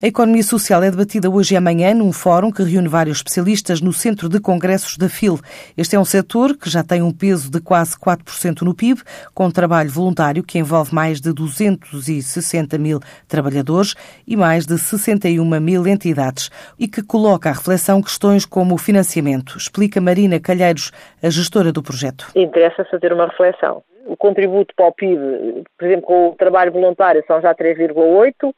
A economia social é debatida hoje e amanhã num fórum que reúne vários especialistas no Centro de Congressos da FIL. Este é um setor que já tem um peso de quase 4% no PIB, com trabalho voluntário que envolve mais de 260 mil trabalhadores e mais de 61 mil entidades e que coloca à reflexão questões como o financiamento. Explica Marina Calheiros, a gestora do projeto. Interessa fazer uma reflexão. O contributo para o PIB, por exemplo, com o trabalho voluntário, são já 3,8%.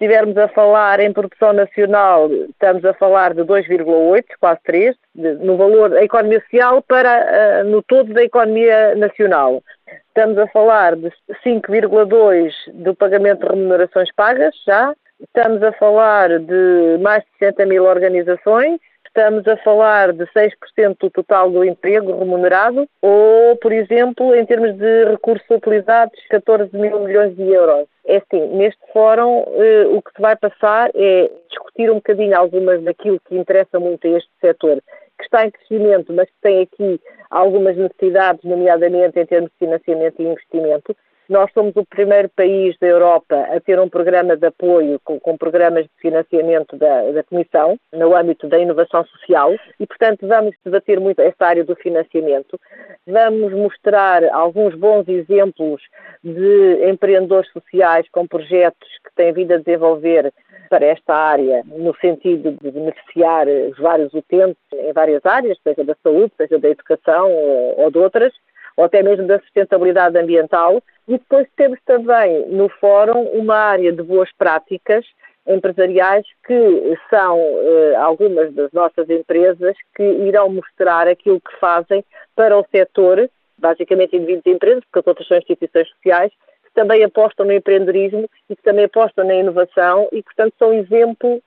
Estivermos a falar em produção nacional, estamos a falar de 2,8, quase 3, no valor da economia social para uh, no todo da economia nacional. Estamos a falar de 5,2 do pagamento de remunerações pagas já. Estamos a falar de mais de 60 mil organizações estamos a falar de 6% do total do emprego remunerado ou, por exemplo, em termos de recursos utilizados, 14 mil milhões de euros. É assim, neste fórum eh, o que se vai passar é discutir um bocadinho algumas daquilo que interessa muito a este setor, que está em crescimento, mas que tem aqui algumas necessidades, nomeadamente em termos de financiamento e investimento, nós somos o primeiro país da Europa a ter um programa de apoio com, com programas de financiamento da, da, Comissão no âmbito da inovação social e, portanto, vamos debater muito esta área do financiamento. Vamos mostrar alguns bons exemplos de empreendedores sociais com projetos que têm vindo a desenvolver para esta área, no sentido de beneficiar os vários utentes em várias áreas, seja da saúde, seja da educação ou, ou de outras ou até mesmo da sustentabilidade ambiental. E depois temos também no fórum uma área de boas práticas empresariais que são eh, algumas das nossas empresas que irão mostrar aquilo que fazem para o setor, basicamente indivíduos e empresas, porque as outras são instituições sociais, que também apostam no empreendedorismo e que também apostam na inovação e, portanto, são exemplo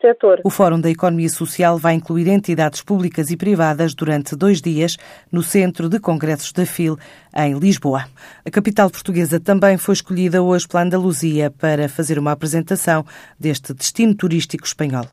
setor. O Fórum da Economia Social vai incluir entidades públicas e privadas durante dois dias no Centro de Congressos da FIL, em Lisboa. A capital portuguesa também foi escolhida hoje pela Andaluzia para fazer uma apresentação deste destino turístico espanhol.